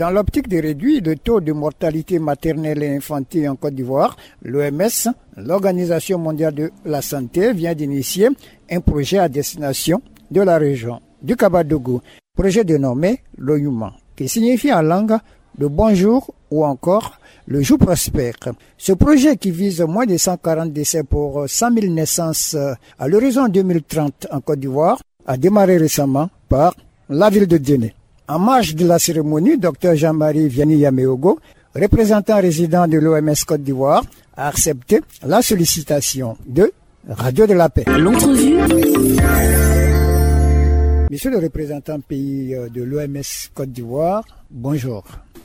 Dans l'optique de réduire le taux de mortalité maternelle et infantile en Côte d'Ivoire, l'OMS, l'Organisation mondiale de la santé, vient d'initier un projet à destination de la région du Kabadougou, projet dénommé l'Oyuma, qui signifie en langue le bonjour ou encore le jour prospère. Ce projet qui vise moins de 140 décès pour 100 000 naissances à l'horizon 2030 en Côte d'Ivoire a démarré récemment par la ville de Djéné. En marge de la cérémonie, Dr Jean-Marie Vianney Yameogo, représentant résident de l'OMS Côte d'Ivoire, a accepté la sollicitation de Radio de la Paix. L'entrevue. Monsieur le représentant pays euh, de l'OMS Côte d'Ivoire, bonjour.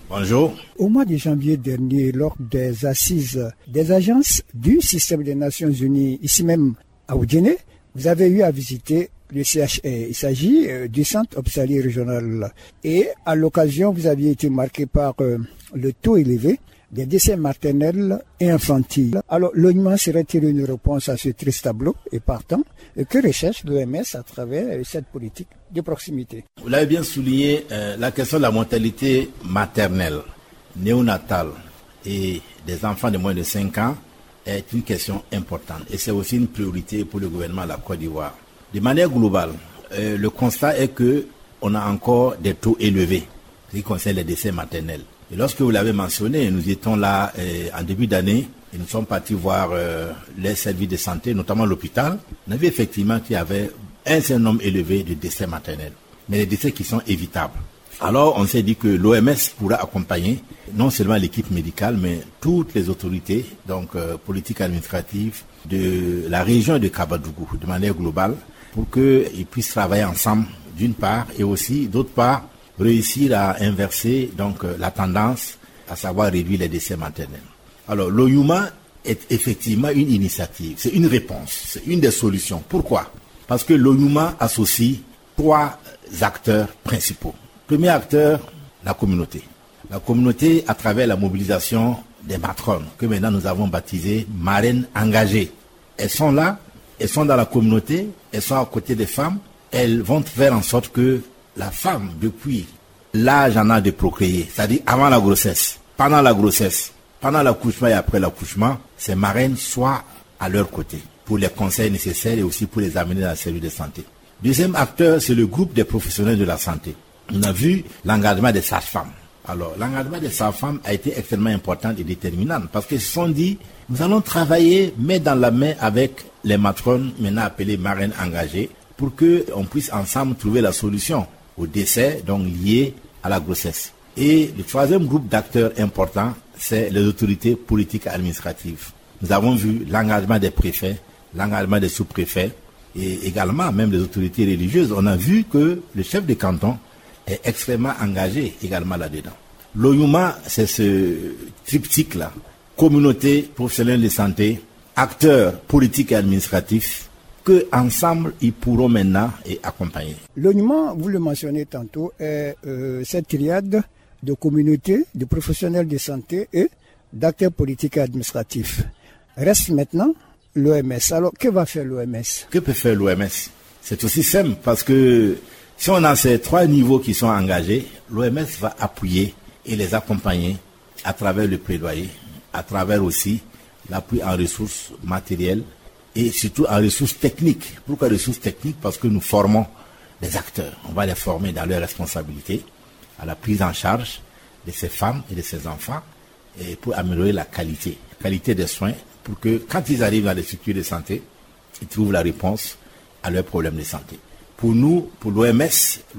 Bonjour. Au mois de janvier dernier, lors des assises des agences du système des Nations Unies, ici même à Oudjene, vous avez eu à visiter Il s'agit euh, du centre hospitalier régional. Et à l'occasion, vous aviez été marqué par euh, le taux élevé des décès maternels et infantiles. Alors, l'ONU serait-il une réponse à ce triste tableau Et partant, que recherche l'OMS à travers cette politique de proximité? Vous l'avez bien souligné, euh, la question de la mortalité maternelle, néonatale et des enfants de moins de 5 ans est une question importante. Et c'est aussi une priorité pour le gouvernement de la Côte d'Ivoire. De manière globale, euh, le constat est que on a encore des taux élevés qui concerne les décès maternels. Et lorsque vous l'avez mentionné, nous étions là euh, en début d'année et nous sommes partis voir euh, les services de santé, notamment l'hôpital. On a vu effectivement qu'il y avait un certain nombre élevé de décès maternels, mais des décès qui sont évitables. Alors on s'est dit que l'OMS pourra accompagner non seulement l'équipe médicale, mais toutes les autorités, donc euh, politiques administratives de la région de Kabadougou de manière globale, pour qu'ils puissent travailler ensemble d'une part et aussi d'autre part réussir à inverser donc euh, la tendance, à savoir réduire les décès maternels. Alors, l'OYUMA est effectivement une initiative, c'est une réponse, c'est une des solutions. Pourquoi? Parce que l'OYUMA associe trois acteurs principaux. Premier acteur, la communauté. La communauté à travers la mobilisation des matrones, que maintenant nous avons baptisées marraines engagées. Elles sont là, elles sont dans la communauté, elles sont à côté des femmes, elles vont faire en sorte que la femme, depuis l'âge en âge de procréer, c'est-à-dire avant la grossesse, pendant la grossesse, pendant l'accouchement et après l'accouchement, ces marraines soient à leur côté pour les conseils nécessaires et aussi pour les amener dans la service de santé. Deuxième acteur, c'est le groupe des professionnels de la santé. On a vu l'engagement des sages-femmes. Alors, l'engagement des sages-femmes a été extrêmement important et déterminant parce qu'ils se sont dit, nous allons travailler main dans la main avec les matrones, maintenant appelées marraines engagées, pour qu'on puisse ensemble trouver la solution au décès donc lié à la grossesse. Et le troisième groupe d'acteurs importants, c'est les autorités politiques administratives. Nous avons vu l'engagement des préfets, l'engagement des sous-préfets et également même des autorités religieuses. On a vu que le chef de canton est extrêmement engagé également là-dedans. L'OYUMA, c'est ce triptyque-là. Communauté professionnelle de santé, acteurs politiques et administratifs, que ensemble ils pourront maintenant et accompagner. L'ONUMA, vous le mentionnez tantôt, est euh, cette triade de communautés, de professionnels de santé et d'acteurs politiques et administratifs. Reste maintenant l'OMS. Alors, que va faire l'OMS Que peut faire l'OMS C'est aussi simple parce que si on a ces trois niveaux qui sont engagés, l'OMS va appuyer et les accompagner à travers le plaidoyer, à travers aussi l'appui en ressources matérielles, et surtout en ressources techniques. Pourquoi ressources techniques? Parce que nous formons des acteurs. On va les former dans leurs responsabilités, à la prise en charge de ces femmes et de ces enfants, et pour améliorer la qualité, la qualité des soins, pour que quand ils arrivent dans les structures de santé, ils trouvent la réponse à leurs problèmes de santé. Pour nous, pour l'OMS,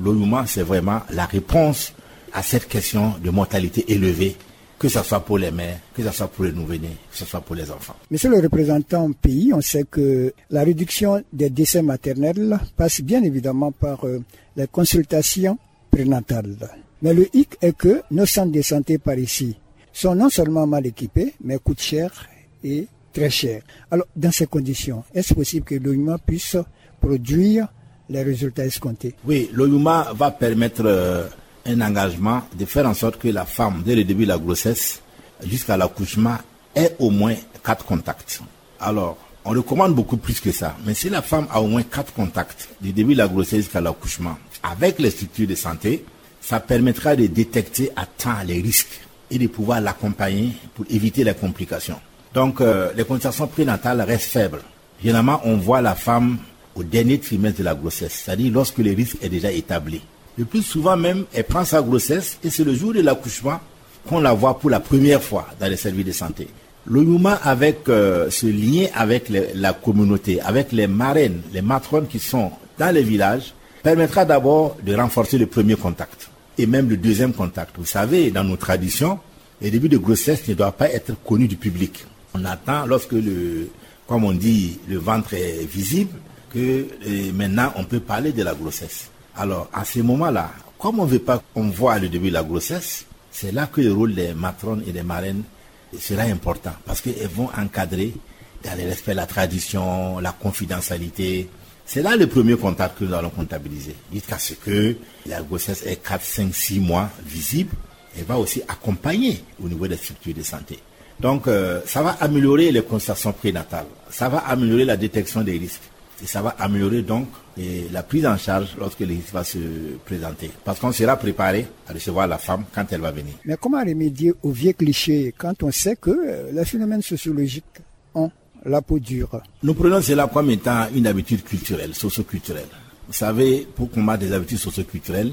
l'ONU, c'est vraiment la réponse à cette question de mortalité élevée que ce soit pour les mères, que ce soit pour les nouveau-nés, que ce soit pour les enfants. Monsieur le représentant pays, on sait que la réduction des décès maternels passe bien évidemment par euh, les consultations prénatales. Mais le hic est que nos centres de santé par ici sont non seulement mal équipés, mais coûtent cher et très cher. Alors, dans ces conditions, est-ce possible que l'OIMA puisse produire les résultats escomptés? Oui, l'OIMA va permettre... Euh, un engagement de faire en sorte que la femme, dès le début de la grossesse jusqu'à l'accouchement, ait au moins quatre contacts. Alors, on recommande beaucoup plus que ça. Mais si la femme a au moins quatre contacts du début de la grossesse jusqu'à l'accouchement avec les structures de santé, ça permettra de détecter à temps les risques et de pouvoir l'accompagner pour éviter les complications. Donc, euh, les contractions prénatales restent faibles. Généralement, on voit la femme au dernier trimestre de la grossesse, c'est-à-dire lorsque le risque est déjà établi. Le plus souvent même, elle prend sa grossesse et c'est le jour de l'accouchement qu'on la voit pour la première fois dans les services de santé. Le mouvement avec euh, ce lien avec la communauté, avec les marraines, les matrones qui sont dans les villages, permettra d'abord de renforcer le premier contact et même le deuxième contact. Vous savez, dans nos traditions, les débuts de grossesse ne doivent pas être connus du public. On attend lorsque le, comme on dit, le ventre est visible, que maintenant on peut parler de la grossesse. Alors, à ce moment-là, comme on ne veut pas qu'on voit le début de la grossesse, c'est là que le rôle des matrones et des marraines sera important parce qu'elles vont encadrer dans le respect de la tradition, la confidentialité. C'est là le premier contact que nous allons comptabiliser. Jusqu'à ce que la grossesse est 4, 5, 6 mois visible, elle va aussi accompagner au niveau des structures de santé. Donc, euh, ça va améliorer les constatations prénatales, ça va améliorer la détection des risques et ça va améliorer donc la prise en charge lorsque risque va se présenter. Parce qu'on sera préparé à recevoir la femme quand elle va venir. Mais comment remédier aux vieux clichés quand on sait que euh, les phénomènes sociologiques ont la peau dure? Nous prenons cela comme étant une habitude culturelle, socio-culturelle. Vous savez, pour combattre des habitudes socio-culturelles,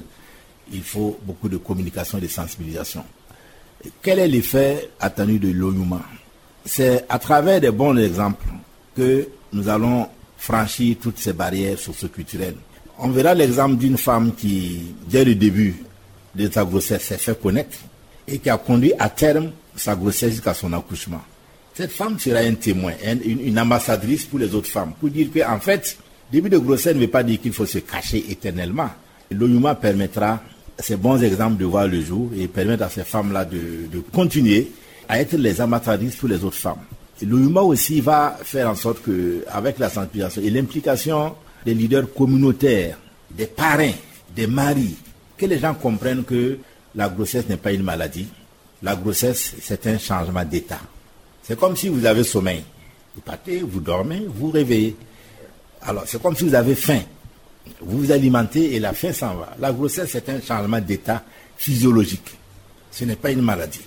il faut beaucoup de communication et de sensibilisation. Quel est l'effet attendu de l'ONUMA C'est à travers des bons exemples que nous allons franchir toutes ces barrières socio-culturelles. On verra l'exemple d'une femme qui, dès le début de sa grossesse, s'est fait connaître et qui a conduit à terme sa grossesse jusqu'à son accouchement. Cette femme sera un témoin, une, ambassadrice pour les autres femmes, pour dire qu'en fait, début de grossesse ne veut pas dire qu'il faut se cacher éternellement. L'ONUMA permettra ces bons exemples de voir le jour et permettre à ces femmes-là de, continuer à être les ambassadrices pour les autres femmes. L'OUMA aussi va faire en sorte que, avec la sensibilisation et l'implication des leaders communautaires, des parrains, des maris, que les gens comprennent que la grossesse n'est pas une maladie. La grossesse, c'est un changement d'état. C'est comme si vous avez sommeil. Vous partez, vous dormez, vous réveillez. Alors, c'est comme si vous avez faim. Vous vous alimentez et la faim s'en va. La grossesse, c'est un changement d'état physiologique. Ce n'est pas une maladie.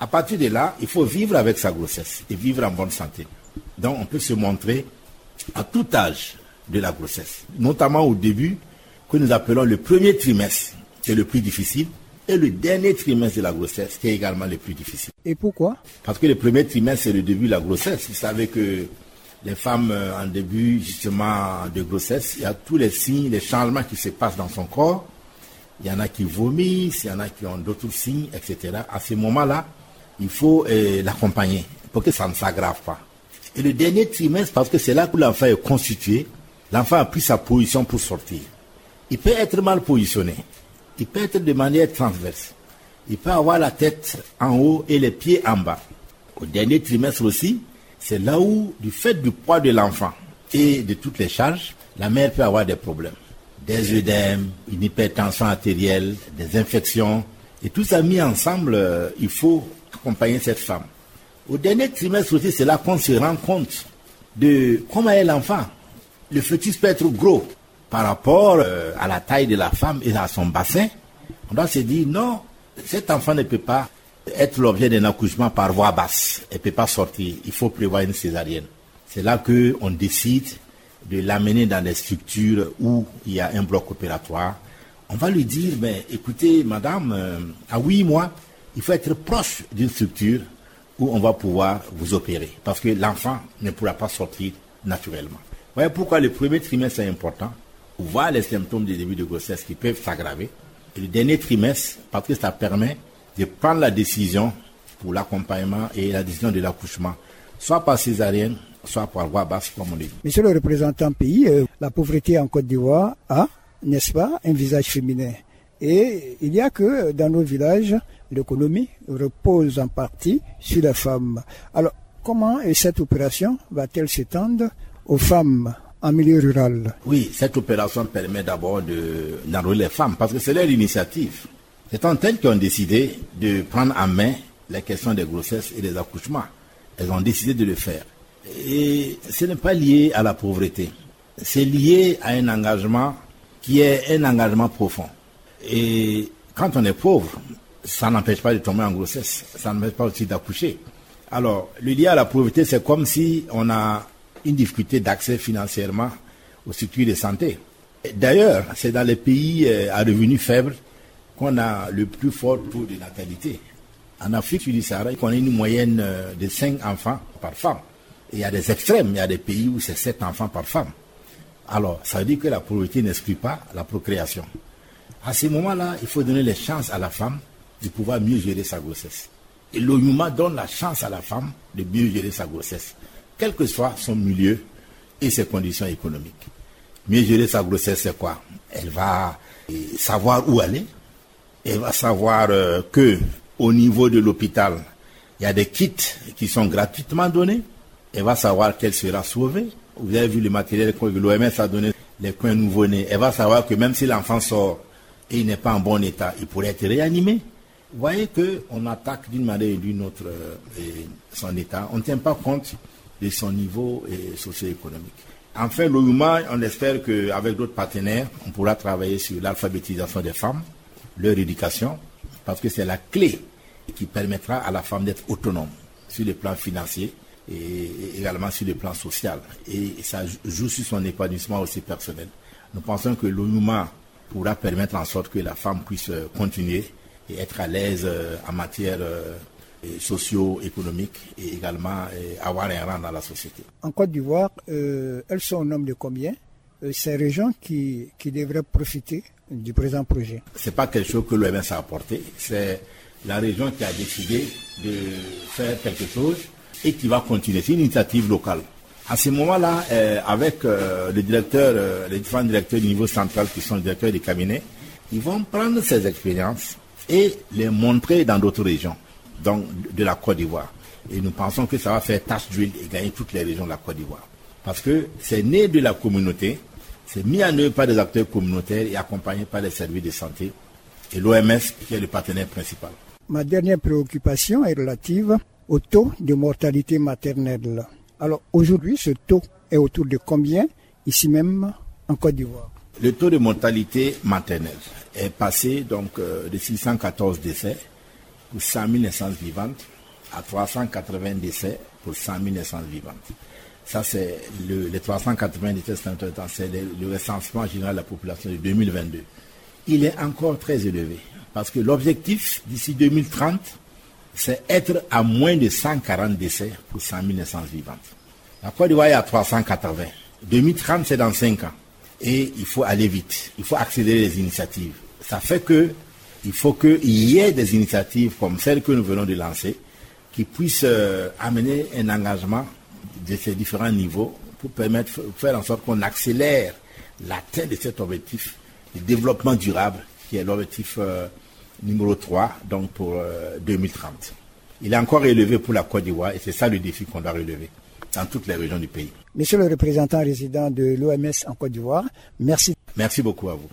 À partir de là, il faut vivre avec sa grossesse et vivre en bonne santé. Donc, on peut se montrer à tout âge de la grossesse, notamment au début, que nous appelons le premier trimestre, qui est le plus difficile, et le dernier trimestre de la grossesse, qui est également le plus difficile. Et pourquoi? Parce que le premier trimestre, c'est le début de la grossesse. Vous savez que les femmes euh, en début justement de grossesse, il y a tous les signes, les changements qui se passent dans son corps. Il y en a qui vomissent, il y en a qui ont d'autres signes, etc. À ce moment-là, il faut euh, l'accompagner pour que ça ne s'aggrave pas. Et le dernier trimestre, parce que c'est là que l'enfant est constitué, l'enfant a pris sa position pour sortir. Il peut être mal positionné. Il peut être de manière transverse. Il peut avoir la tête en haut et les pieds en bas. Au dernier trimestre aussi, c'est là où, du fait du poids de l'enfant et de toutes les charges, la mère peut avoir des problèmes. Des œdèmes, une hypertension artérielle, des infections. Et tout ça mis ensemble, euh, il faut accompagner cette femme. Au dernier trimestre aussi, c'est là qu'on se rend compte de comment est l'enfant. Le fœtus peut être gros par rapport euh, à la taille de la femme et à son bassin. On doit se dire non, cet enfant ne peut pas être l'objet d'un accouchement par voie basse. Elle ne peut pas sortir. Il faut prévoir une césarienne. C'est là qu'on décide de l'amener dans des structures où il y a un bloc opératoire. On va lui dire, mais écoutez, madame, euh, à huit mois, il faut être proche d'une structure où on va pouvoir vous opérer. Parce que l'enfant ne pourra pas sortir naturellement. Voyez pourquoi le premier trimestre est important. Pour voir les symptômes du début de grossesse qui peuvent s'aggraver. Et le dernier trimestre, parce que ça permet de prendre la décision pour l'accompagnement et la décision de l'accouchement, soit par césarienne, soit par voie basse, comme on dit. Monsieur le représentant pays, euh, la pauvreté en Côte d'Ivoire a, n'est-ce pas, un visage féminin. Et il n'y a que dans nos villages, l'économie repose en partie sur la femme. Alors, comment cette opération va-t-elle s'étendre aux femmes en milieu rural? Oui, cette opération permet d'abord d'enrôler les femmes parce que c'est leur initiative. C'est tant elles qui ont décidé de prendre en main les questions des grossesses et des accouchements. Elles ont décidé de le faire. Et ce n'est pas lié à la pauvreté. C'est lié à un engagement qui est un engagement profond. Et quand on est pauvre, ça n'empêche pas de tomber en grossesse, ça n'empêche pas aussi d'accoucher. Alors, le lien à la pauvreté, c'est comme si on a une difficulté d'accès financièrement aux structures de santé. D'ailleurs, c'est dans les pays euh, à revenus faibles qu'on a le plus fort taux de natalité. En Afrique du Sahara, on a une moyenne euh, de 5 enfants par femme. Et il y a des extrêmes, il y a des pays où c'est 7 enfants par femme. Alors, ça veut dire que la pauvreté n'exclut pas la procréation. À ce moment-là, il faut donner les chances à la femme de pouvoir mieux gérer sa grossesse. Et l'ONUMA donne la chance à la femme de mieux gérer sa grossesse, quel que soit son milieu et ses conditions économiques. Mieux gérer sa grossesse, c'est quoi? Elle va euh, savoir où aller. Elle va savoir euh, que au niveau de l'hôpital, il y a des kits qui sont gratuitement donnés. Elle va savoir qu'elle sera sauvée. Vous avez vu le matériel que l'OMS a donné, les coins nouveau-nés. Elle va savoir que même si l'enfant sort et il n'est pas en bon état, il pourrait être réanimé. Vous voyez qu'on attaque d'une manière ou d'une autre euh, son état. On ne tient pas compte de son niveau euh, socio-économique. Enfin, l'OUMA, on espère qu'avec d'autres partenaires, on pourra travailler sur l'alphabétisation des femmes, leur éducation, parce que c'est la clé qui permettra à la femme d'être autonome sur le plan financier et également sur le plan social. Et ça joue sur son épanouissement aussi personnel. Nous pensons que l'ONUMA pourra permettre en sorte que la femme puisse euh, continuer et être à l'aise euh, en matière euh, socio-économique et également avoir un rang dans la société. En Côte d'Ivoire, elles sont au nombre de combien? Ces régions qui, qui devraient profiter du présent projet Ce n'est pas quelque chose que l'OMS a apporté, c'est la région qui a décidé de faire quelque chose et qui va continuer. C'est une initiative locale. À ce moment-là, avec les directeurs, les différents directeurs du niveau central qui sont les directeurs des cabinets, ils vont prendre ces expériences et les montrer dans d'autres régions donc de la Côte d'Ivoire. Et nous pensons que ça va faire tâche d'huile et gagner toutes les régions de la Côte d'Ivoire. Parce que c'est né de la communauté, c'est mis en œuvre par des acteurs communautaires et accompagné par les services de santé et l'OMS qui est le partenaire principal. Ma dernière préoccupation est relative au taux de mortalité maternelle. Alors aujourd'hui, ce taux est autour de combien ici même en Côte d'Ivoire Le taux de mortalité maternelle est passé donc euh, de 614 décès pour 100 000 naissances vivantes à 380 décès pour 100 000 naissances vivantes. Ça, c'est le, les 380 décès, c'est le, le recensement général de la population de 2022. Il est encore très élevé parce que l'objectif d'ici 2030, c'est être à moins de 140 décès pour 100 000 naissances vivantes. La Côte d'Ivoire est à 380. 2030, c'est dans 5 ans. Et il faut aller vite. Il faut accélérer les initiatives. Ça fait que il faut qu'il y ait des initiatives comme celles que nous venons de lancer qui puissent euh, amener un engagement de ces différents niveaux pour permettre, faire en sorte qu'on accélère l'atteinte de cet objectif de développement durable qui est l'objectif euh, numéro 3 donc pour 2030. Euh, il est encore élevé pour la Côte d'Ivoire et c'est ça le défi qu'on doit relever dans toutes les régions du pays. Monsieur le représentant résident de l'OMS en Côte d'Ivoire, merci. Merci beaucoup à vous.